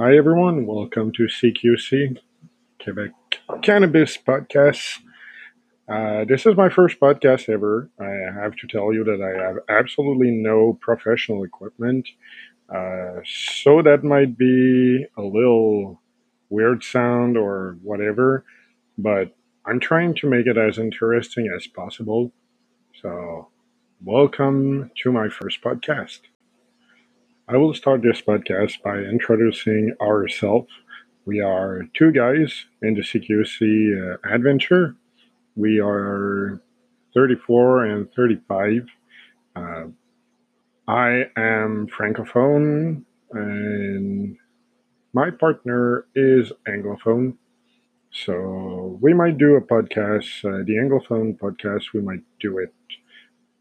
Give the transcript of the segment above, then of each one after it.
Hi, everyone. Welcome to CQC, Quebec Cannabis Podcast. Uh, this is my first podcast ever. I have to tell you that I have absolutely no professional equipment. Uh, so that might be a little weird sound or whatever, but I'm trying to make it as interesting as possible. So, welcome to my first podcast. I will start this podcast by introducing ourselves. We are two guys in the CQC uh, adventure. We are 34 and 35. Uh, I am Francophone, and my partner is Anglophone. So we might do a podcast, uh, the Anglophone podcast, we might do it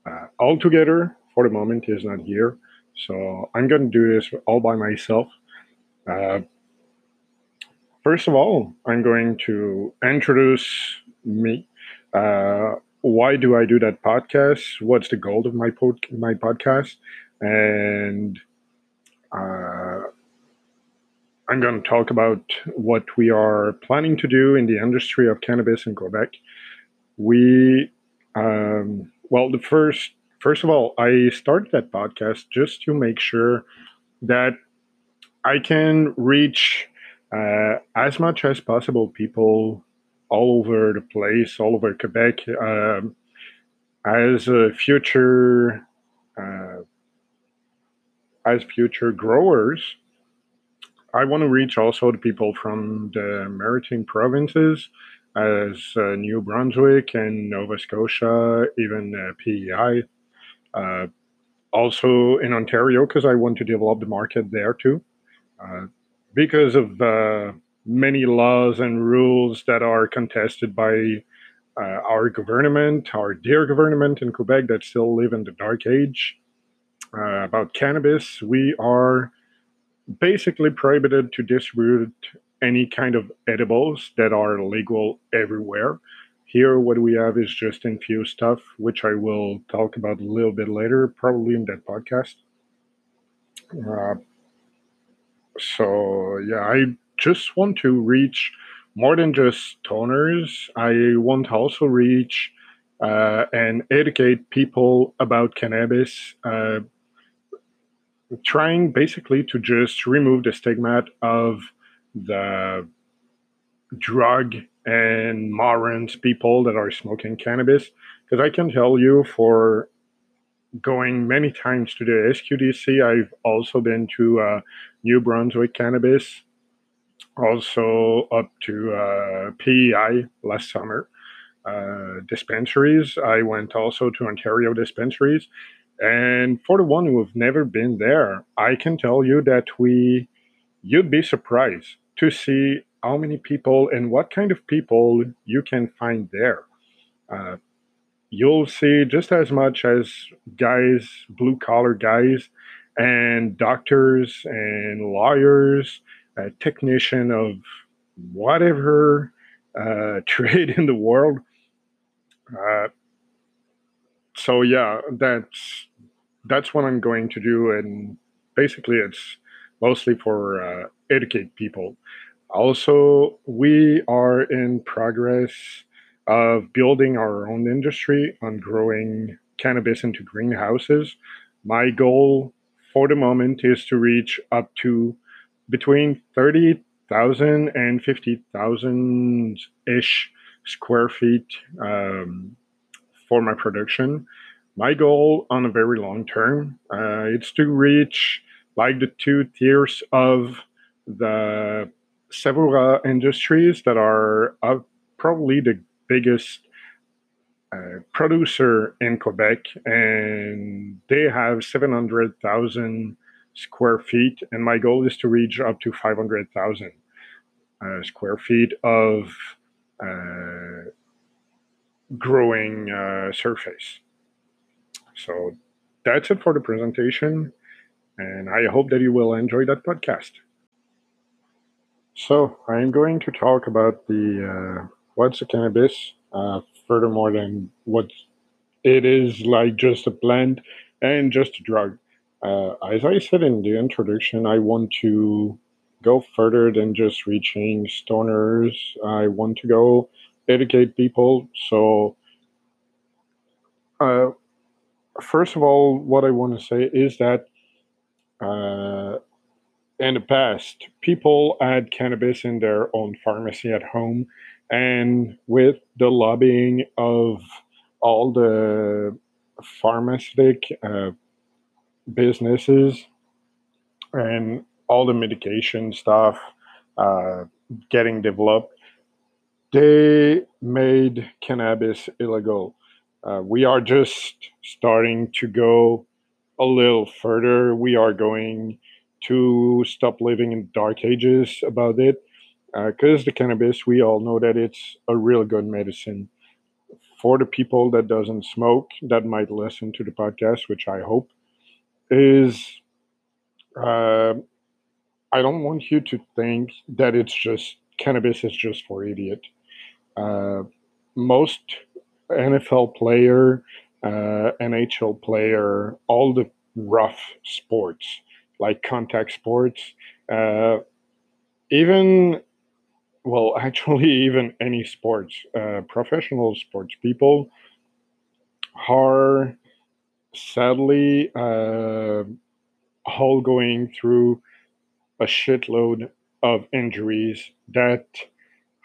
uh, all together. For the moment, he's not here. So I'm going to do this all by myself. Uh, first of all, I'm going to introduce me. Uh, why do I do that podcast? What's the goal of my pod- my podcast? And uh, I'm going to talk about what we are planning to do in the industry of cannabis in Quebec. We, um, well, the first first of all, I started that podcast just to make sure that I can reach uh, as much as possible people all over the place, all over Quebec, um, as future uh, as future growers. I want to reach also the people from the maritime provinces, as uh, New Brunswick and Nova Scotia, even uh, PEI. Uh, also in Ontario, because I want to develop the market there too. Uh, because of uh, many laws and rules that are contested by uh, our government, our dear government in Quebec that still live in the dark age. Uh, about cannabis, we are basically prohibited to distribute any kind of edibles that are legal everywhere. Here, what we have is just infused stuff, which I will talk about a little bit later, probably in that podcast. Uh, so, yeah, I just want to reach more than just toners. I want to also reach uh, and educate people about cannabis, uh, trying basically to just remove the stigma of the drug and morons people that are smoking cannabis. Because I can tell you, for going many times to the SQDC, I've also been to uh, New Brunswick Cannabis, also up to uh, PEI last summer. Uh, dispensaries. I went also to Ontario dispensaries. And for the one who have never been there, I can tell you that we, you'd be surprised to see how many people and what kind of people you can find there. Uh, you'll see just as much as guys, blue collar guys, and doctors and lawyers, a technician of whatever uh, trade in the world. Uh, so yeah, that's that's what I'm going to do, and basically, it's mostly for uh, educate people. Also, we are in progress of building our own industry on growing cannabis into greenhouses. My goal for the moment is to reach up to between 30,000 and 50,000 ish square feet um, for my production. My goal on a very long term, uh, it's to reach like the two tiers of the several industries that are uh, probably the biggest uh, producer in Quebec, and they have 700,000 square feet, and my goal is to reach up to 500,000 uh, square feet of uh, growing uh, surface. So that's it for the presentation, and I hope that you will enjoy that podcast. So I'm going to talk about the uh, what's a cannabis, uh, furthermore than what it is like just a plant and just a drug. Uh, as I said in the introduction, I want to go further than just reaching stoners. I want to go educate people. So, uh, first of all, what I want to say is that uh, in the past, people had cannabis in their own pharmacy at home, and with the lobbying of all the pharmaceutic uh, businesses and all the medication stuff uh, getting developed, they made cannabis illegal. Uh, we are just starting to go a little further. We are going to stop living in dark ages about it because uh, the cannabis, we all know that it's a real good medicine for the people that doesn't smoke that might listen to the podcast, which I hope is. Uh, I don't want you to think that it's just cannabis is just for idiot. Uh, most NFL player, uh, NHL player, all the rough sports like contact sports, uh, even well, actually, even any sports, uh, professional sports people are sadly uh, all going through a shitload of injuries that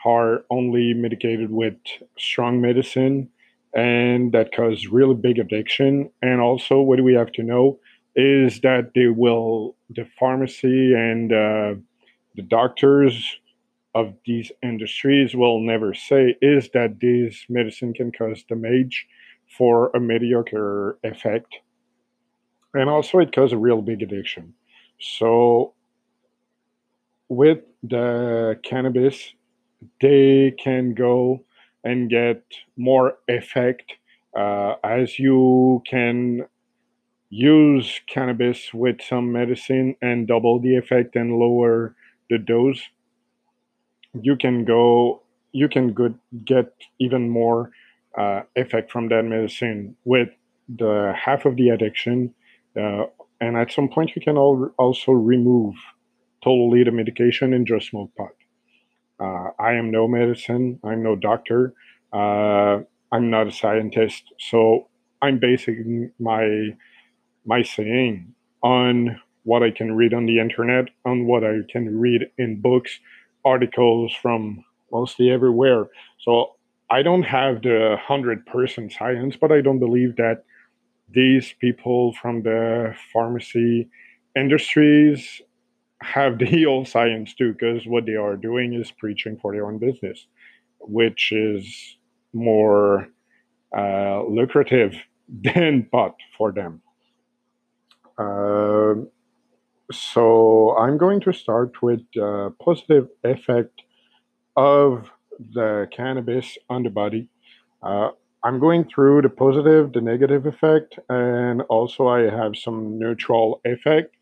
are only mitigated with strong medicine and that cause really big addiction. And also, what do we have to know is that they will, the pharmacy and uh, the doctors of these industries will never say is that this medicine can cause damage for a mediocre effect. And also, it causes a real big addiction. So, with the cannabis, they can go and get more effect uh, as you can use cannabis with some medicine and double the effect and lower the dose you can go you can good, get even more uh, effect from that medicine with the half of the addiction uh, and at some point you can al- also remove totally the medication and just smoke pot. Uh, i am no medicine i'm no doctor uh, i'm not a scientist so i'm basing my my saying on what i can read on the internet on what i can read in books articles from mostly everywhere. So I don't have the 100% science, but I don't believe that these people from the pharmacy industries have the old science too, because what they are doing is preaching for their own business, which is more uh, lucrative than pot for them. Uh, so I'm going to start with the positive effect of the cannabis on the body. Uh, I'm going through the positive, the negative effect, and also I have some neutral effect.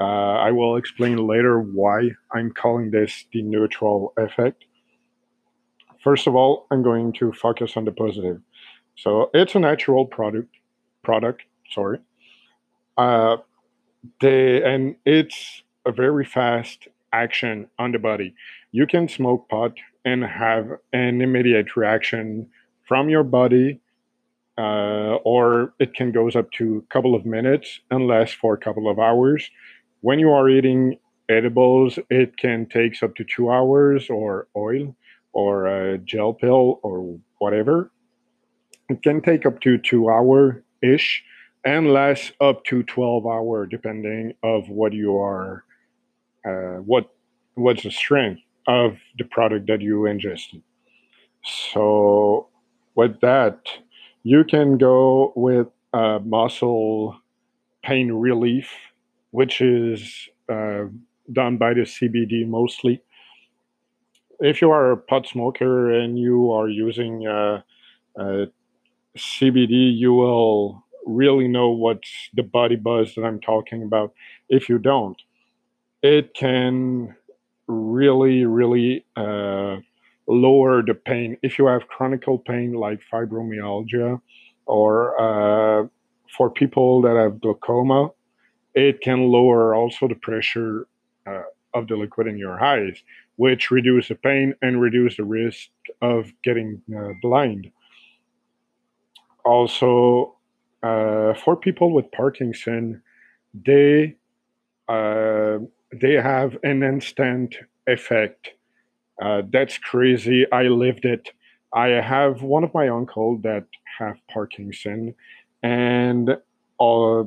Uh, I will explain later why I'm calling this the neutral effect. First of all, I'm going to focus on the positive. So it's a natural product. Product, sorry. Uh, they and it's a very fast action on the body. You can smoke pot and have an immediate reaction from your body, uh, or it can goes up to a couple of minutes and for a couple of hours. When you are eating edibles, it can take up to two hours, or oil, or a gel pill, or whatever. It can take up to two hour ish and last up to 12 hour depending of what you are uh, what what's the strength of the product that you ingested so with that you can go with uh, muscle pain relief which is uh, done by the cbd mostly. If you are a pot smoker and you are using uh, uh, cbd you will really know what's the body buzz that I'm talking about. If you don't, it can really, really uh, lower the pain. If you have chronic pain like fibromyalgia or uh, for people that have glaucoma, it can lower also the pressure uh, of the liquid in your eyes, which reduce the pain and reduce the risk of getting uh, blind. Also, uh, for people with Parkinson, they uh, they have an instant effect. Uh, that's crazy. I lived it. I have one of my uncle that have Parkinson, and uh,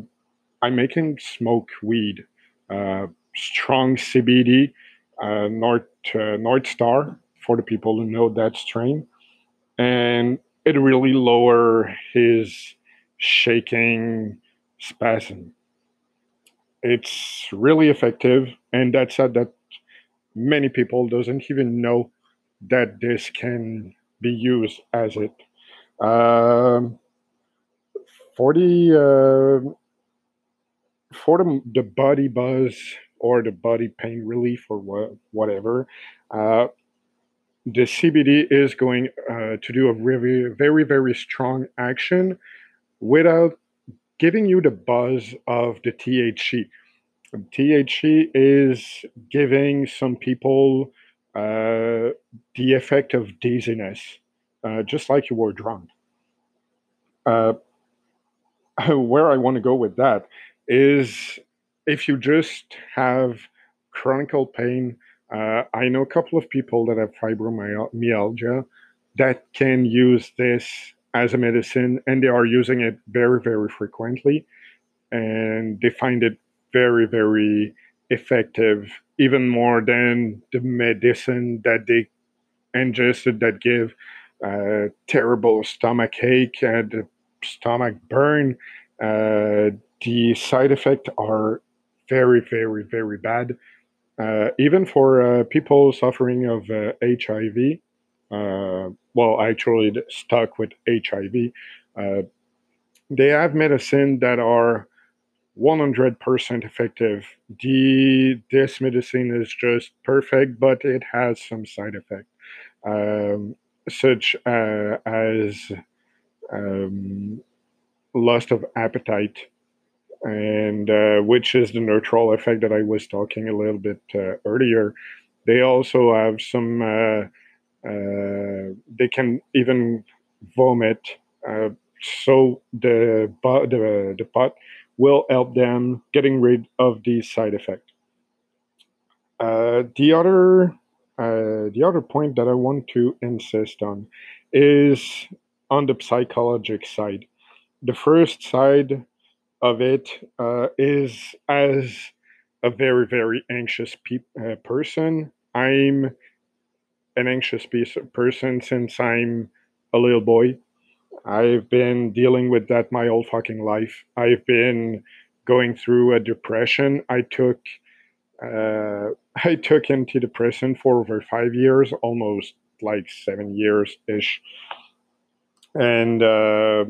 I'm making smoke weed, uh, strong CBD, uh, North North Star for the people who know that strain, and it really lower his shaking spasm. It's really effective, and that's said that many people doesn't even know that this can be used as it. Um, for the uh, for the, the body buzz or the body pain relief or what, whatever, uh, the CBD is going uh, to do a very, very, very strong action without giving you the buzz of the THC. THC is giving some people uh, the effect of dizziness, uh, just like you were drunk. Uh, where I want to go with that is if you just have chronic pain, uh, I know a couple of people that have fibromyalgia that can use this as a medicine, and they are using it very, very frequently, and they find it very, very effective, even more than the medicine that they ingested that give uh, terrible stomach ache and stomach burn. Uh, the side effects are very, very, very bad. Uh, even for uh, people suffering of HIV, uh, well, actually stuck with HIV, uh, they have medicine that are 100% effective. The this medicine is just perfect, but it has some side effects, um, such uh, as um, loss of appetite and uh, which is the neutral effect that I was talking a little bit uh, earlier. They also have some. Uh, uh they can even vomit, uh, so the the the pot will help them getting rid of these side effect. Uh, the other the other point that I want to insist on is on the psychological side. The first side of it uh, is as a very very anxious pe- uh, person i'm an anxious piece of person since i'm a little boy. I've been dealing with that my whole fucking life. I've been going through a depression. I took uh, i took antidepressant for over five years almost like seven years ish and uh,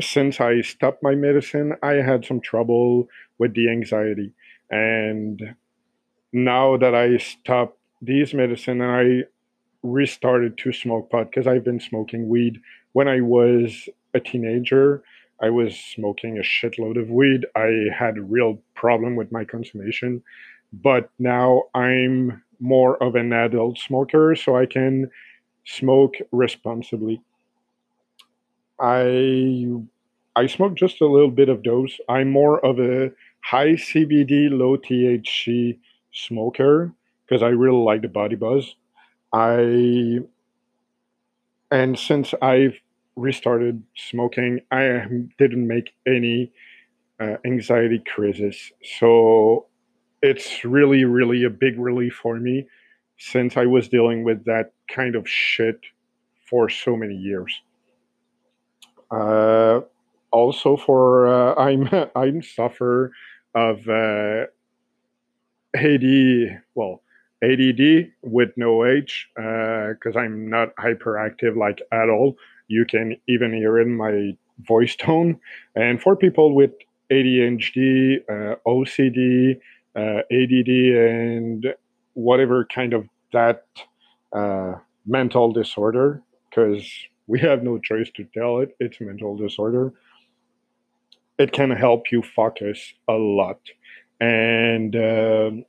since I stopped my medicine, I had some trouble with the anxiety. And now that I stopped these medicine and I restarted to smoke pot because I've been smoking weed when I was a teenager. I was smoking a shitload of weed. I had a real problem with my consumption, but now I'm more of an adult smoker, so I can smoke responsibly. I I smoke just a little bit of those. I'm more of a high CBD, low THC smoker because I really like the body buzz. I and since I've restarted smoking, I didn't make any uh, anxiety crisis. So it's really, really a big relief for me since I was dealing with that kind of shit for so many years. Uh, also, for uh, I'm I'm suffer of uh, AD, well, ADD with no age because uh, I'm not hyperactive like at all. You can even hear in my voice tone. And for people with ADHD, uh, OCD, uh, ADD, and whatever kind of that uh, mental disorder, because we have no choice to tell it. It's mental disorder. It can help you focus a lot. And um,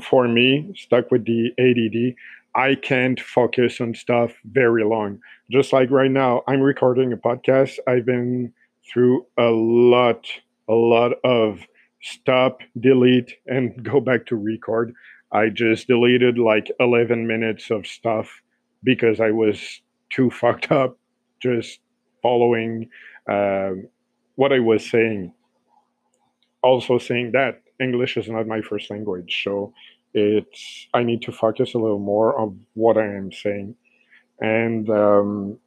for me, stuck with the ADD, I can't focus on stuff very long. Just like right now, I'm recording a podcast. I've been through a lot, a lot of stop, delete, and go back to record. I just deleted like 11 minutes of stuff because I was too fucked up just following uh, what I was saying. Also, saying that English is not my first language, so it's I need to focus a little more on what I am saying, and um,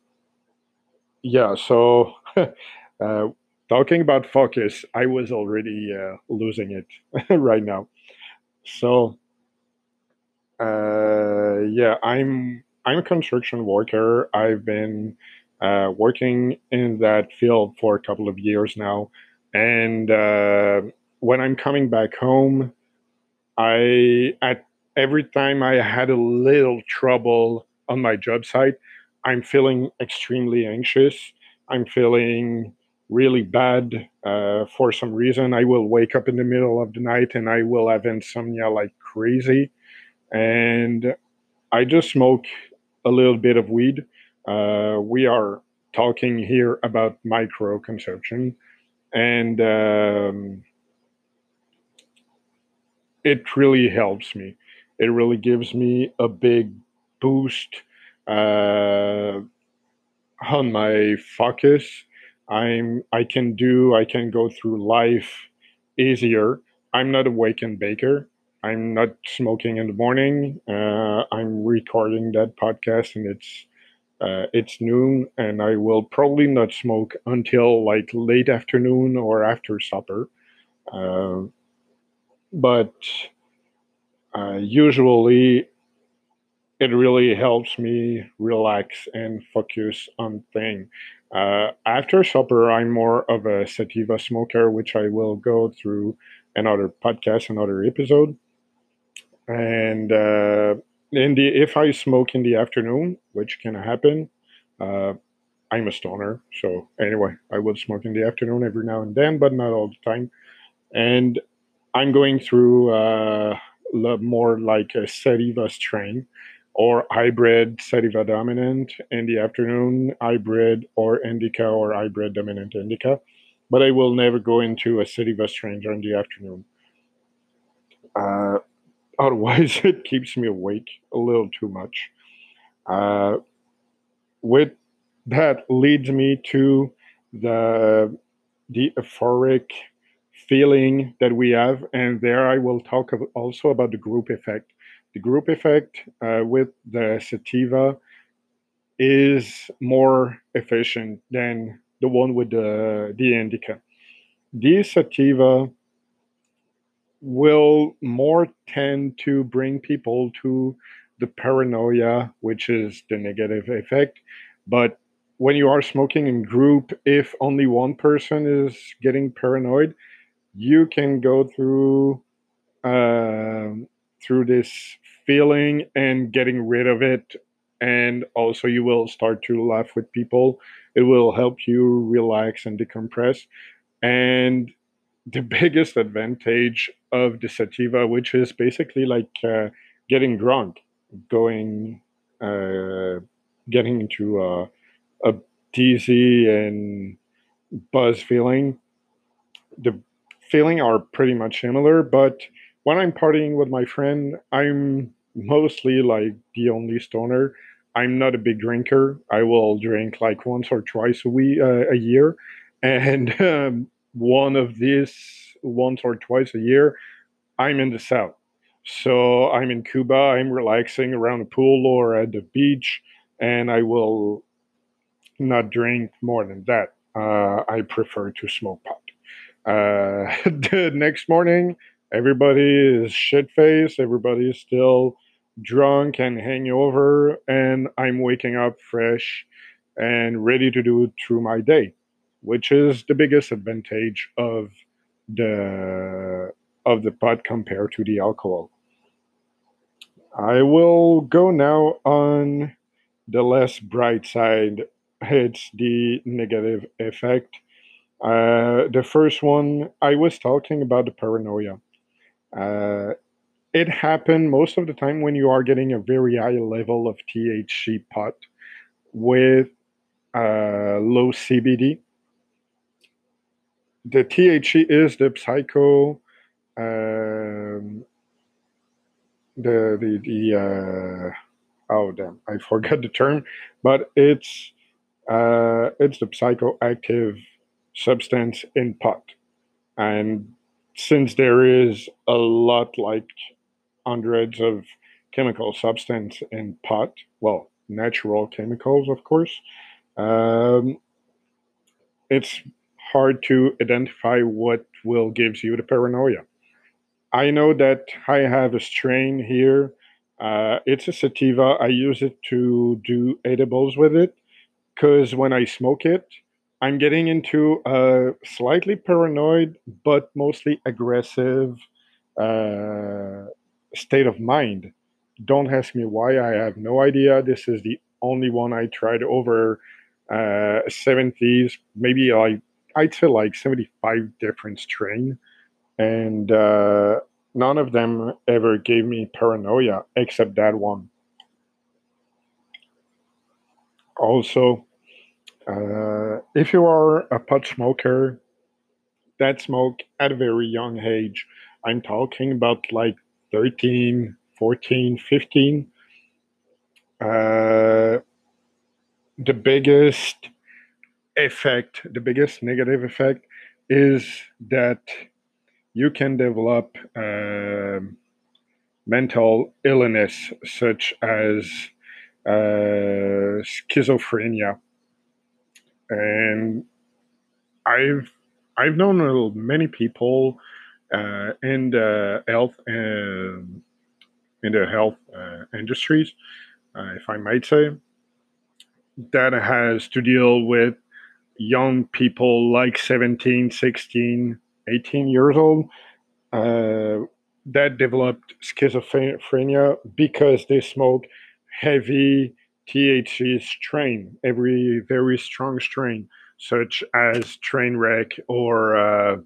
yeah. So, uh, talking about focus, I was already uh, losing it right now. So, uh, yeah, I'm I'm a construction worker. I've been uh, working in that field for a couple of years now, and uh, when I'm coming back home, I at every time I had a little trouble on my job site, I'm feeling extremely anxious. I'm feeling really bad uh, for some reason. I will wake up in the middle of the night and I will have insomnia like crazy. And I just smoke a little bit of weed. Uh, we are talking here about micro consumption. And um, it really helps me. It really gives me a big boost uh, on my focus. I'm I can do I can go through life easier. I'm not a wake and baker. I'm not smoking in the morning. Uh, I'm recording that podcast and it's uh, it's noon and I will probably not smoke until like late afternoon or after supper. Uh, but uh, usually it really helps me relax and focus on things. Uh, after supper, I'm more of a sativa smoker, which I will go through another podcast, another episode. And uh, in the if I smoke in the afternoon, which can happen, uh, I'm a stoner. So anyway, I will smoke in the afternoon every now and then, but not all the time. And I'm going through uh, more like a sativa strain or hybrid sativa dominant in the afternoon, hybrid or indica or hybrid dominant indica. But I will never go into a sativa strain during the afternoon. Uh, otherwise, it keeps me awake a little too much. Uh, with that leads me to the the euphoric feeling that we have. And there I will talk also about the group effect. The group effect uh, with the sativa is more efficient than the one with the, the indica. The sativa will more tend to bring people to the paranoia, which is the negative effect. But when you are smoking in group, if only one person is getting paranoid, you can go through uh, through this feeling and getting rid of it. And also you will start to laugh with people. It will help you relax and decompress. And the biggest advantage of the sativa which is basically like uh, getting drunk going uh, getting into a, a dizzy and buzz feeling the feeling are pretty much similar. But when I'm partying with my friend, I'm mostly like the only stoner. I'm not a big drinker. I will drink like once or twice a week, uh, a year, and um, one of these once or twice a year, I'm in the south. So I'm in Cuba. I'm relaxing around a pool or at the beach, and I will not drink more than that. Uh, I prefer to smoke pot. Uh, the next morning, everybody is shit faced. Everybody is still drunk and hangover, and I'm waking up fresh and ready to do through my day, which is the biggest advantage of the of the pot compared to the alcohol. I will go now on the less bright side. It's the negative effect uh, the first one, I was talking about the paranoia. Uh, it happens most of the time when you are getting a very high level of THC pot with uh, low CBD. The THC is the psycho, um, the the the uh, oh damn, I forgot the term, but it's uh, it's the psychoactive substance in pot, and since there is a lot like hundreds of chemical substance in pot, well, natural chemicals, of course, um, it's hard to identify what will gives you the paranoia. I know that I have a strain here. Uh, it's a sativa. I use it to do edibles with it because when I smoke it, I'm getting into a slightly paranoid but mostly aggressive uh, state of mind. Don't ask me why. I have no idea. This is the only one I tried over uh, 70s, maybe like I'd say like 75 different strain, and uh, none of them ever gave me paranoia except that one. Also, uh, if you are a pot smoker that smoke at a very young age, I'm talking about like 13, 14, 15. Uh, the biggest effect, the biggest negative effect is that you can develop uh, mental illness such as uh, schizophrenia. And I've I've known many people uh, in the health and in the health uh, industries, uh, if I might say, that has to deal with young people like 17, 16, 18 years old uh, that developed schizophrenia because they smoke heavy THC strain, every very strong strain, such as Trainwreck or uh,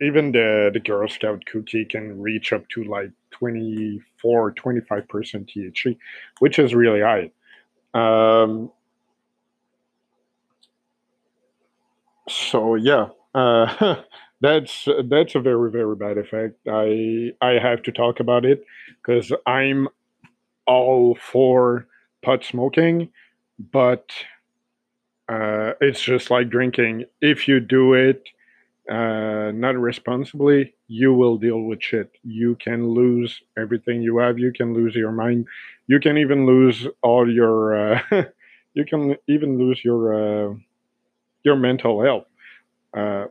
even the, the Girl Scout cookie can reach up to like 24, 25% THC, which is really high. Um, so yeah, uh, that's that's a very very bad effect. I I have to talk about it because I'm all for pot smoking, but uh, it's just like drinking. If you do it uh, not responsibly, you will deal with shit. You can lose everything you have. You can lose your mind. You can even lose all your. Uh, you can even lose your uh, your mental health. Uh,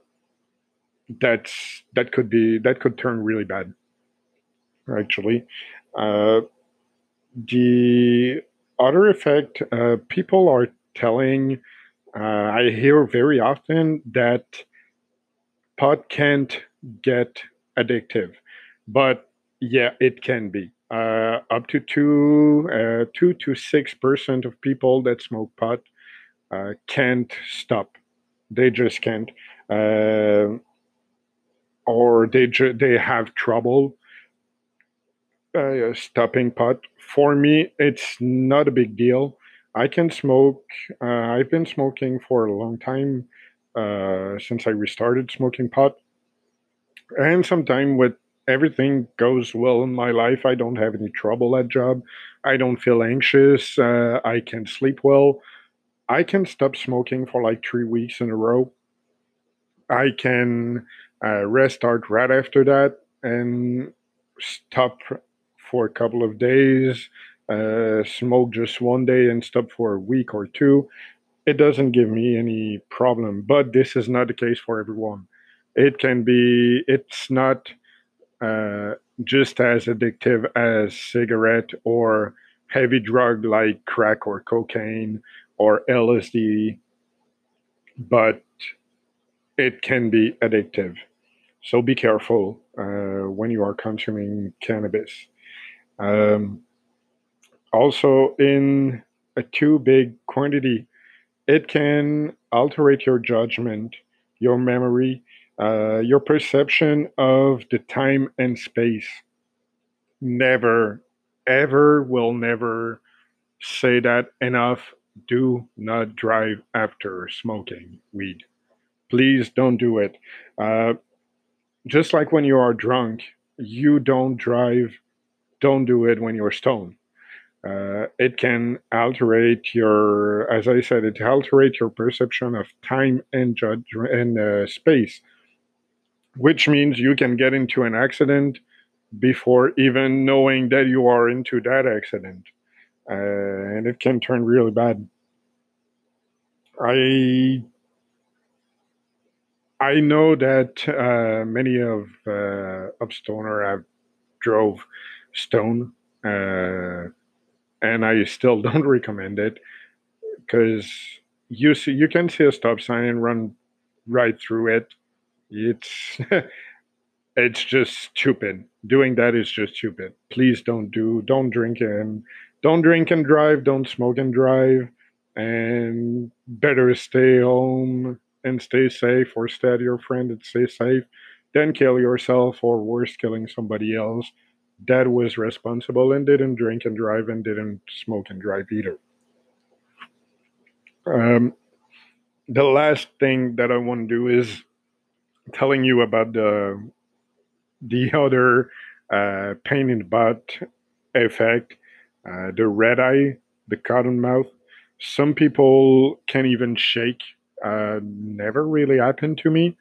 that's that could be that could turn really bad. Actually, uh, the other effect uh, people are telling. I hear very often that pot can't get addictive, but yeah, it can be. Uh, up to two, uh, two to six percent of people that smoke pot uh, can't stop. They just can't, uh, or they ju- they have trouble uh, stopping pot. For me, it's not a big deal. I can smoke. Uh, I've been smoking for a long time uh, since I restarted smoking pot. And sometime with everything goes well in my life, I don't have any trouble at job. I don't feel anxious. Uh, I can sleep well. I can stop smoking for like three weeks in a row. I can uh, restart right after that and stop for a couple of days, uh, smoke just one day and stop for a week or two it doesn't give me any problem. But this is not the case for everyone. It can be, it's not uh, just as addictive as cigarette or heavy drug like crack or cocaine or LSD, but it can be addictive. So be careful uh, when you are consuming cannabis. Um, also, in a too big quantity, it can alterate your judgment, your memory, uh, your perception of the time and space. never, ever will never say that enough. Do not drive after smoking weed. Please don't do it. Uh, just like when you are drunk, you don't drive, don't do it when you're stoned. Uh, it can alterate your, as I said, it alterate your perception of time and judge and uh, space, which means you can get into an accident before even knowing that you are into that accident, uh, and it can turn really bad. I I know that uh, many of uh, of stoner have drove stone, uh, and I still don't recommend it because you see you can see a stop sign and run right through it. It's it's just stupid. Doing that is just stupid. Please don't do don't drink and don't drink and drive. Don't smoke and drive. And better stay home and stay safe or stay at your friend and stay safe Then kill yourself or worse killing somebody else that was responsible and didn't drink and drive and didn't smoke and drive either um, the last thing that i want to do is telling you about the the other uh, pain in the butt effect uh, the red eye the cotton mouth some people can even shake uh, never really happened to me.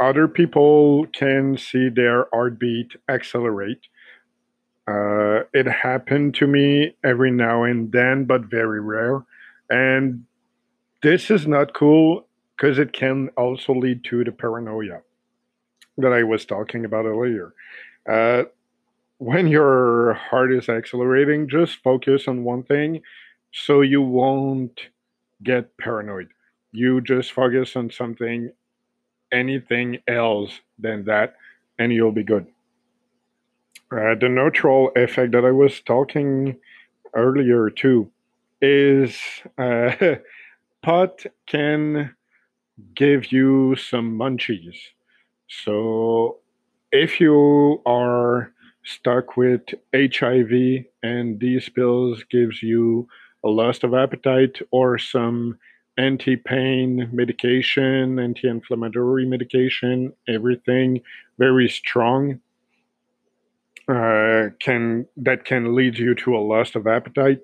Other people can see their heartbeat accelerate. Uh, it happened to me every now and then, but very rare. And this is not cool because it can also lead to the paranoia that I was talking about earlier. Uh, when your heart is accelerating, just focus on one thing so you won't get paranoid. You just focus on something, anything else than that, and you'll be good. Uh, the neutral effect that I was talking earlier too is uh, pot can give you some munchies. So if you are stuck with HIV and these pills gives you a loss of appetite or some anti-pain medication, anti-inflammatory medication, everything very strong uh, can that can lead you to a loss of appetite.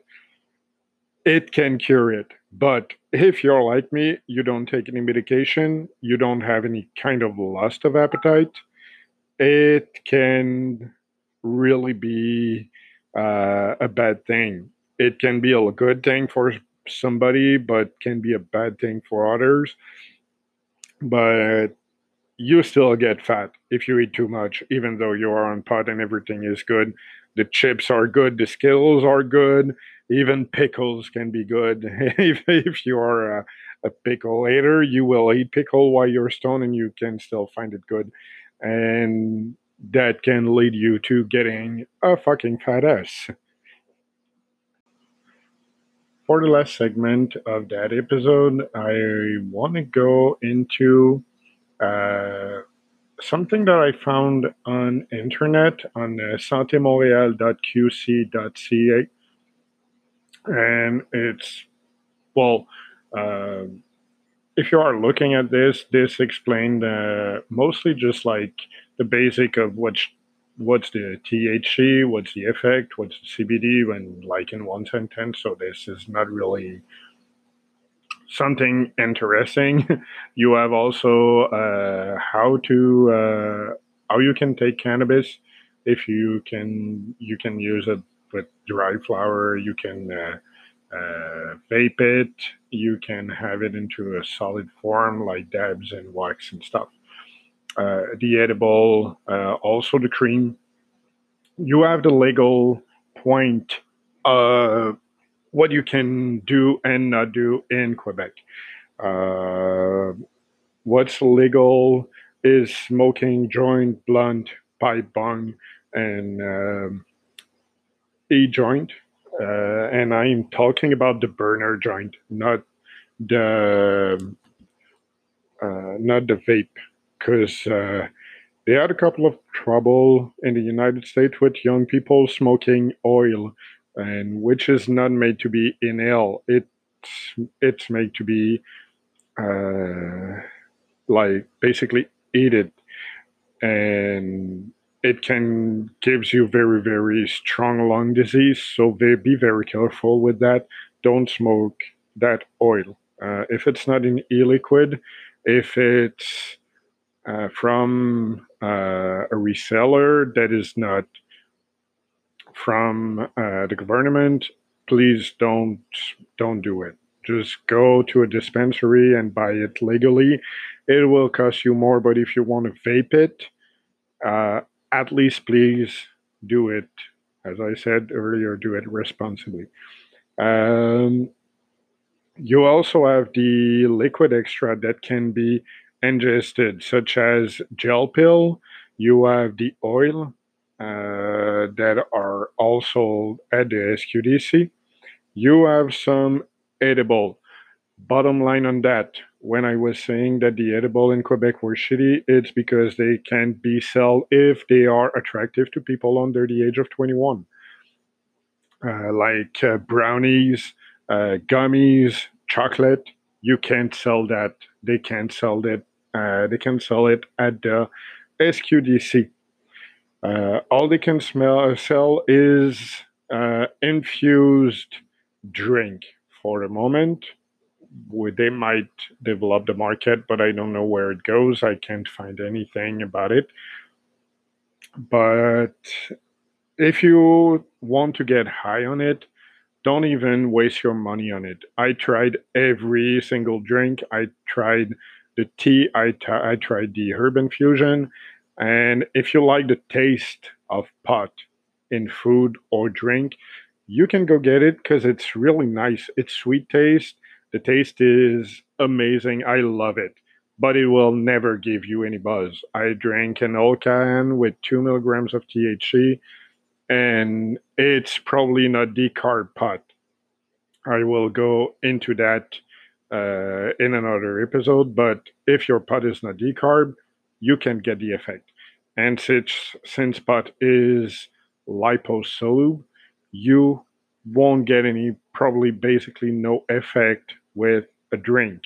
It can cure it, but if you're like me, you don't take any medication, you don't have any kind of loss of appetite, it can really be uh, a bad thing it can be a good thing for somebody, but can be a bad thing for others. But you still get fat if you eat too much, even though you are on pot and everything is good. The chips are good, the skills are good, even pickles can be good. if, if you are a, a pickle eater, you will eat pickle while you're stoned and you can still find it good. And that can lead you to getting a fucking fat ass for the last segment of that episode, I want to go into uh, something that I found on internet on uh, santémontréal.qc.ca, and it's well. Uh, if you are looking at this, this explained uh, mostly just like the basic of what what's the THC, what's the effect, what's the CBD, when like in one sentence. So this is not really something interesting. you have also uh, how to uh, how you can take cannabis. If you can, you can use it with dry flower. You can uh, uh, vape it. You can have it into a solid form like dabs and wax and stuff the edible, uh, also the cream. You have the legal point uh, what you can do and not do in Quebec. Uh, what's legal is smoking joint, blunt, pipe, bong, and e joint. Uh, and I'm talking about the burner joint, not the uh, not the vape because uh, they had a couple of trouble in the United States with young people smoking oil, and which is not made to be inhaled. It's it's made to be uh, like basically eat it, and it can gives you very very strong lung disease. So they, be very careful with that. Don't smoke that oil. Uh, if it's not in e-liquid, if it's uh, from uh, a reseller that is not from uh, the government, please don't don't do it. Just go to a dispensary and buy it legally. It will cost you more, but if you want to vape it, uh, at least please do it. As I said earlier, do it responsibly. Um, you also have the liquid extract that can be ingested, such as gel pill. You have the oil uh, that are also at the SQDC. You have some edible. Bottom line on that, when I was saying that the edible in Quebec were shitty, it's because they can't be sold if they are attractive to people under the age of 21. Uh, like uh, brownies, uh, gummies, chocolate. You can't sell that. They can't sell that. Uh, they can sell it at the SQDC. Uh, all they can smell, sell is uh, infused drink for the moment. They might develop the market, but I don't know where it goes. I can't find anything about it. But if you want to get high on it, don't even waste your money on it. I tried every single drink. I tried the tea. I, t- I tried the herb infusion. And if you like the taste of pot in food or drink, you can go get it because it's really nice. It's sweet taste. The taste is amazing. I love it, but it will never give you any buzz. I drank an old can with two milligrams of THC and it's probably not decarb pot. I will go into that uh, in another episode, but if your pot is not decarb, you can get the effect. And since, since pot is liposoluble, you won't get any, probably basically no effect with a drink.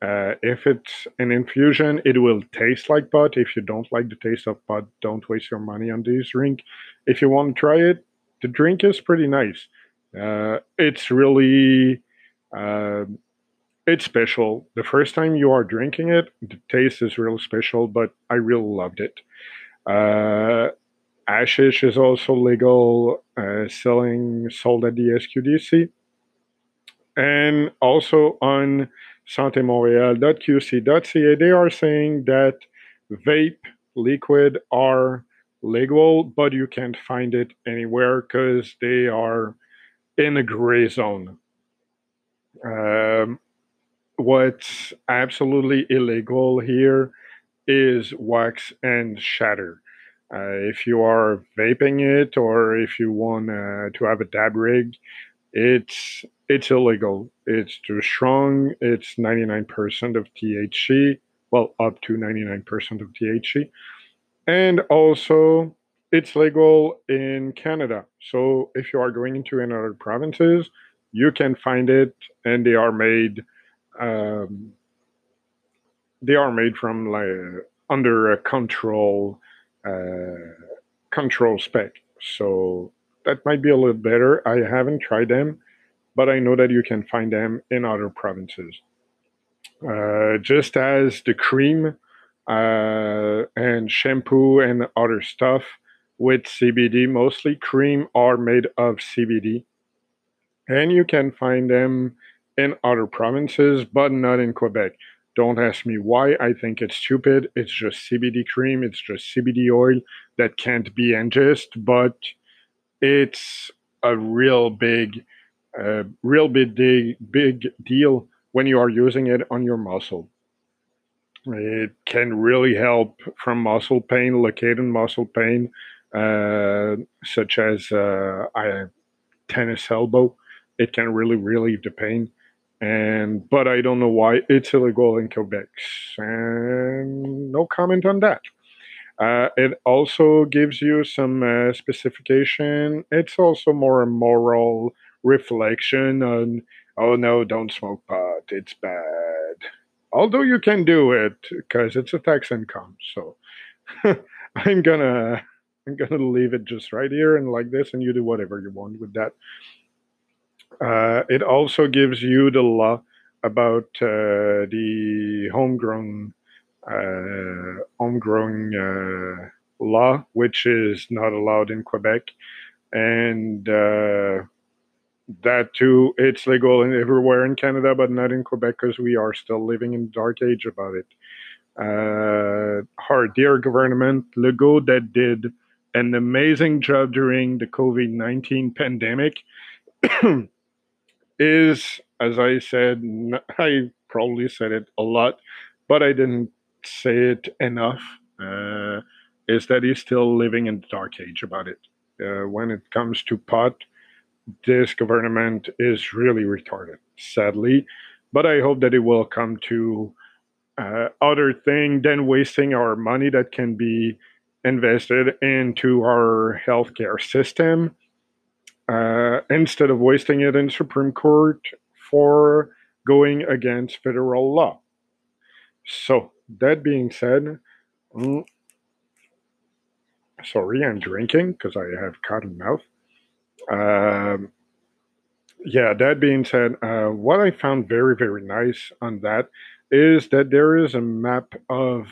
Uh, if it's an infusion, it will taste like pot. If you don't like the taste of pot, don't waste your money on this drink. If you want to try it, the drink is pretty nice. Uh, it's really uh, it's special. The first time you are drinking it, the taste is real special, but I really loved it. Uh, Hashish is also legal, uh, selling sold at the SQDC, and also on santemontreal.qc.ca, they are saying that vape liquid are legal, but you can't find it anywhere because they are in a gray zone. Um, what's absolutely illegal here is wax and shatter. Uh, if you are vaping it or if you want uh, to have a dab rig, it's it's illegal. It's too strong. It's 99% of THC. Well, up to 99% of THC. And also, it's legal in Canada. So if you are going into another provinces, you can find it, and they are made. Um, they are made from like under a control uh, control spec. So that might be a little better. I haven't tried them, but I know that you can find them in other provinces. Uh, just as the cream uh, and shampoo and other stuff with CBD, mostly cream, are made of CBD. And you can find them in other provinces, but not in Quebec. Don't ask me why. I think it's stupid. It's just CBD cream, it's just CBD oil that can't be ingested, but it's a real big, uh, real big, big deal when you are using it on your muscle. It can really help from muscle pain, located muscle pain, uh, such as uh, a tennis elbow. It can really relieve the pain. And but I don't know why it's illegal in Quebec. And no comment on that. Uh, it also gives you some uh, specification. It's also more a moral reflection on, oh no, don't smoke pot, it's bad. Although you can do it because it's a tax income. So I'm gonna I'm gonna leave it just right here and like this, and you do whatever you want with that. Uh, it also gives you the law about uh, the homegrown uh, homegrown uh, law, which is not allowed in Quebec, and uh, that too, it's legal in, everywhere in Canada, but not in Quebec because we are still living in dark age about it. Uh, our dear government, Legault, that did an amazing job during the COVID 19 pandemic, is, as I said, I probably said it a lot, but I didn't say it enough, uh, is that he's still living in the dark age about it. Uh, when it comes to pot, this government is really retarded, sadly. But I hope that it will come to uh, other thing than wasting our money that can be invested into our healthcare system uh, instead of wasting it in Supreme Court for going against federal law. So that being said, mm, sorry, I'm drinking because I have cotton mouth. Um, yeah, that being said, uh, what I found very, very nice on that is that there is a map of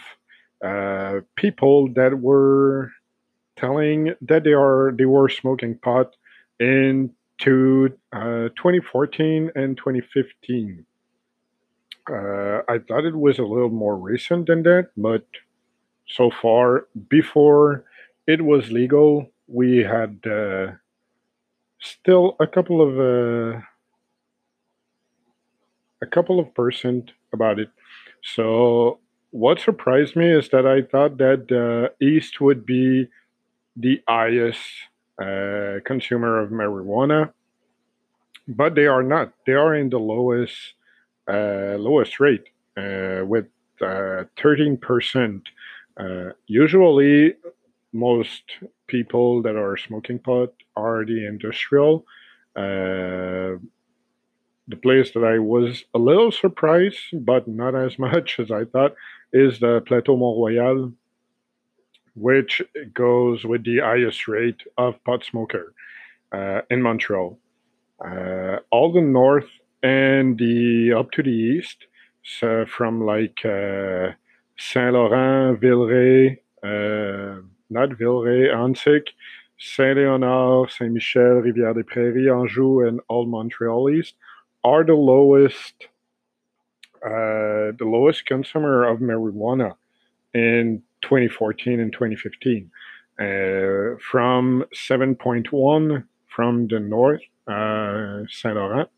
uh, people that were telling that they are they were smoking pot into uh, 2014 and 2015. Uh, I thought it was a little more recent than that, but so far, before it was legal, we had uh, still a couple of uh, a couple of percent about it. So what surprised me is that I thought that uh, East would be the highest uh, consumer of marijuana, but they are not. They are in the lowest uh, lowest rate uh, with uh, thirteen percent. usually, most people that are smoking pot are the industrial. The place that I was a little surprised, but not as much as I thought, is the Plateau Mont Royal, which goes with the highest rate of pot smoker uh, in Montreal. Uh, all the north and the up to the east, so from like uh, Saint Laurent, Villeray, uh, not Villeray, Ahuntsic, Saint Léonard, Saint Michel, Rivière des Prairies, Anjou, and all Montreal East are the lowest uh, the lowest consumer of marijuana in 2014 and 2015 uh, from 7.1 from the north uh, Saint Laurent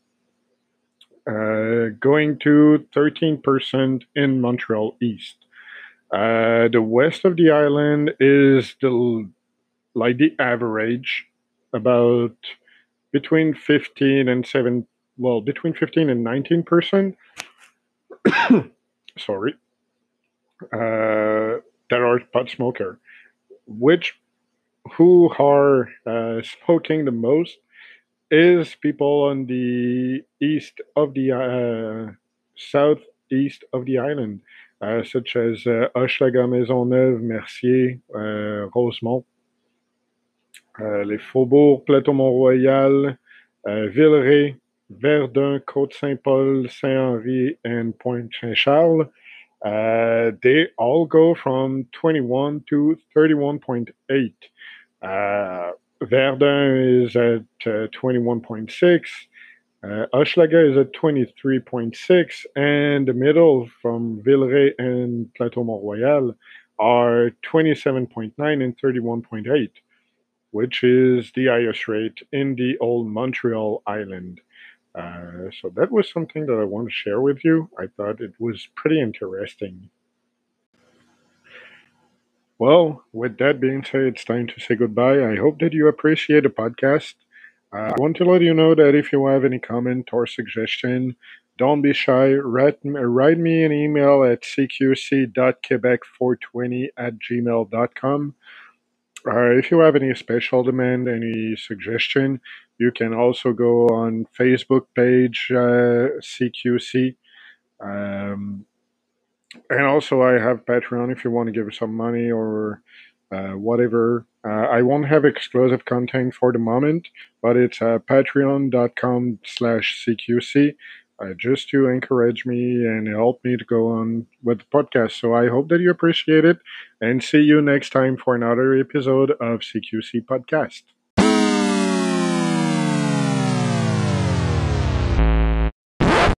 uh, going to 13% in Montreal East. Uh, the west of the island is the like the average, about between 15 and 7, well, between 15 and 19 percent. sorry, uh, that are pot smoker, which who are uh, smoking the most is people on the east of the uh, southeast of the island, uh, such as uh, Hochelaga, Maisonneuve, Mercier, uh, Rosemont, uh, les Faubourgs, Plateau-Mont-Royal, uh, Villeray, Verdun, Côte-Saint-Paul, Saint-Henri, and Pointe-Saint-Charles. Uh, they all go from 21 to 31.8. Uh, Verdun is at uh, 21.6. Uh, is at 23.6. And the middle from Villeray and Plateau Mont Royal are 27.9 and 31.8, which is the highest rate in the old Montreal Island. Uh, so that was something that I want to share with you. I thought it was pretty interesting. Well, with that being said, it's time to say goodbye. I hope that you appreciate the podcast. Uh, I want to let you know that if you have any comment or suggestion, don't be shy. Write, write me an email at cqc.quebec420 at gmail.com. Uh, if you have any special demand, any suggestion, you can also go on Facebook page uh, CQC. Um, and also, I have Patreon if you want to give some money or uh, whatever. Uh, I won't have exclusive content for the moment, but it's uh, patreon.com slash CQC uh, just to encourage me and help me to go on with the podcast. So I hope that you appreciate it and see you next time for another episode of CQC Podcast.